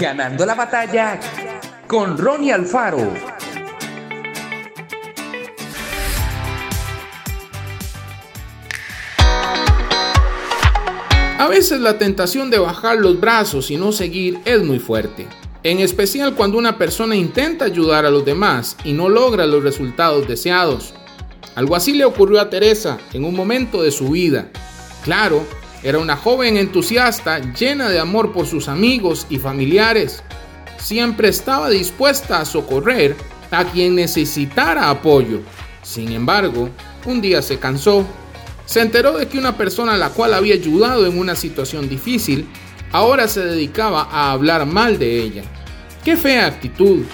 Ganando la batalla con Ronnie Alfaro. A veces la tentación de bajar los brazos y no seguir es muy fuerte, en especial cuando una persona intenta ayudar a los demás y no logra los resultados deseados. Algo así le ocurrió a Teresa en un momento de su vida. Claro, era una joven entusiasta, llena de amor por sus amigos y familiares. Siempre estaba dispuesta a socorrer a quien necesitara apoyo. Sin embargo, un día se cansó. Se enteró de que una persona a la cual había ayudado en una situación difícil ahora se dedicaba a hablar mal de ella. ¡Qué fea actitud!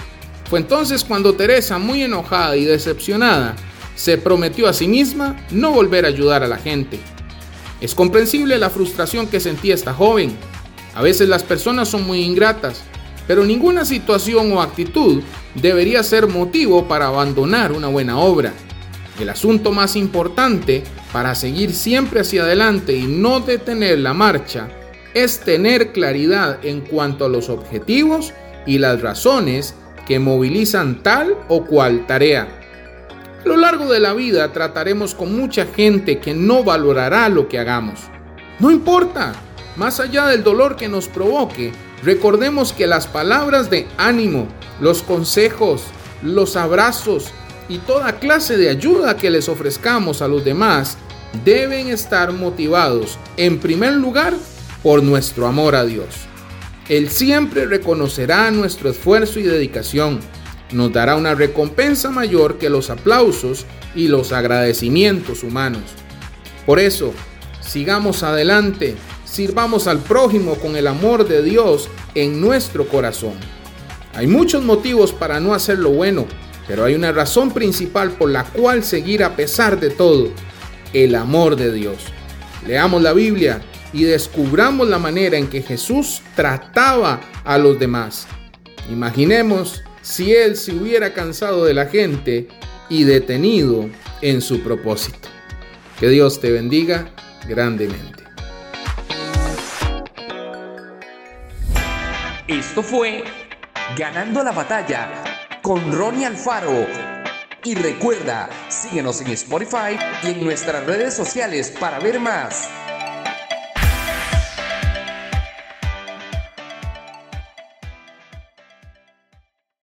Fue entonces cuando Teresa, muy enojada y decepcionada, se prometió a sí misma no volver a ayudar a la gente. Es comprensible la frustración que sentía esta joven. A veces las personas son muy ingratas, pero ninguna situación o actitud debería ser motivo para abandonar una buena obra. El asunto más importante para seguir siempre hacia adelante y no detener la marcha es tener claridad en cuanto a los objetivos y las razones que movilizan tal o cual tarea. Lo largo de la vida trataremos con mucha gente que no valorará lo que hagamos. No importa, más allá del dolor que nos provoque, recordemos que las palabras de ánimo, los consejos, los abrazos y toda clase de ayuda que les ofrezcamos a los demás deben estar motivados, en primer lugar, por nuestro amor a Dios. Él siempre reconocerá nuestro esfuerzo y dedicación nos dará una recompensa mayor que los aplausos y los agradecimientos humanos. Por eso, sigamos adelante, sirvamos al prójimo con el amor de Dios en nuestro corazón. Hay muchos motivos para no hacer lo bueno, pero hay una razón principal por la cual seguir a pesar de todo, el amor de Dios. Leamos la Biblia y descubramos la manera en que Jesús trataba a los demás. Imaginemos si él se hubiera cansado de la gente y detenido en su propósito. Que Dios te bendiga grandemente. Esto fue Ganando la batalla con Ronnie Alfaro. Y recuerda, síguenos en Spotify y en nuestras redes sociales para ver más.